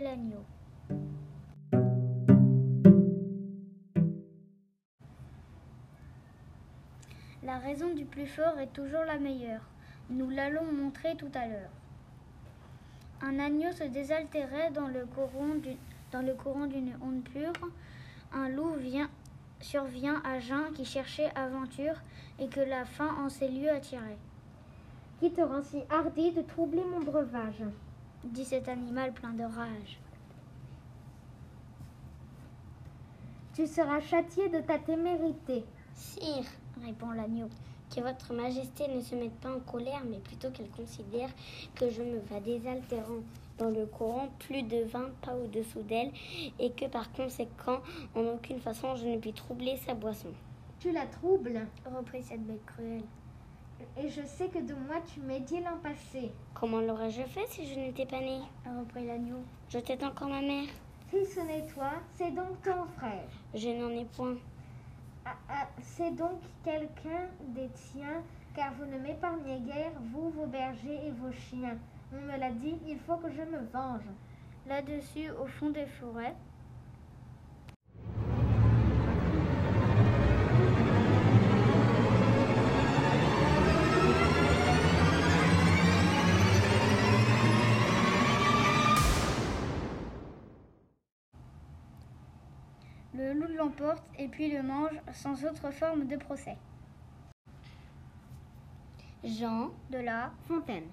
l'agneau. La raison du plus fort est toujours la meilleure. Nous l'allons montrer tout à l'heure. Un agneau se désaltérait dans le courant d'une onde pure. Un loup vient, survient à Jeun qui cherchait aventure et que la faim en ces lieux attirait. Qui te rend si hardi de troubler mon breuvage? Dit cet animal plein de rage. Tu seras châtié de ta témérité. Sire, Répond l'agneau. que votre majesté ne se mette pas en colère, mais plutôt qu'elle considère que je me vas désaltérant dans le courant plus de vingt pas au-dessous d'elle, et que par conséquent, en aucune façon, je ne puis troubler sa boisson. Tu la troubles, Reprit cette bête cruelle. Et je sais que de moi tu médiais l'an passé. Comment l'aurais-je fait si je n'étais pas née? Reprit l'agneau. Je tête encore ma mère Si ce n'est toi, c'est donc ton frère. Je n'en ai point. Ah, ah, c'est donc quelqu'un des tiens, car vous ne m'épargnez guère, vous, vos bergers et vos chiens. On me l'a dit, il faut que je me venge. Là-dessus, au fond des forêts, le loup l'emporte et puis le mange sans autre forme de procès. Jean, De là, Fontaine.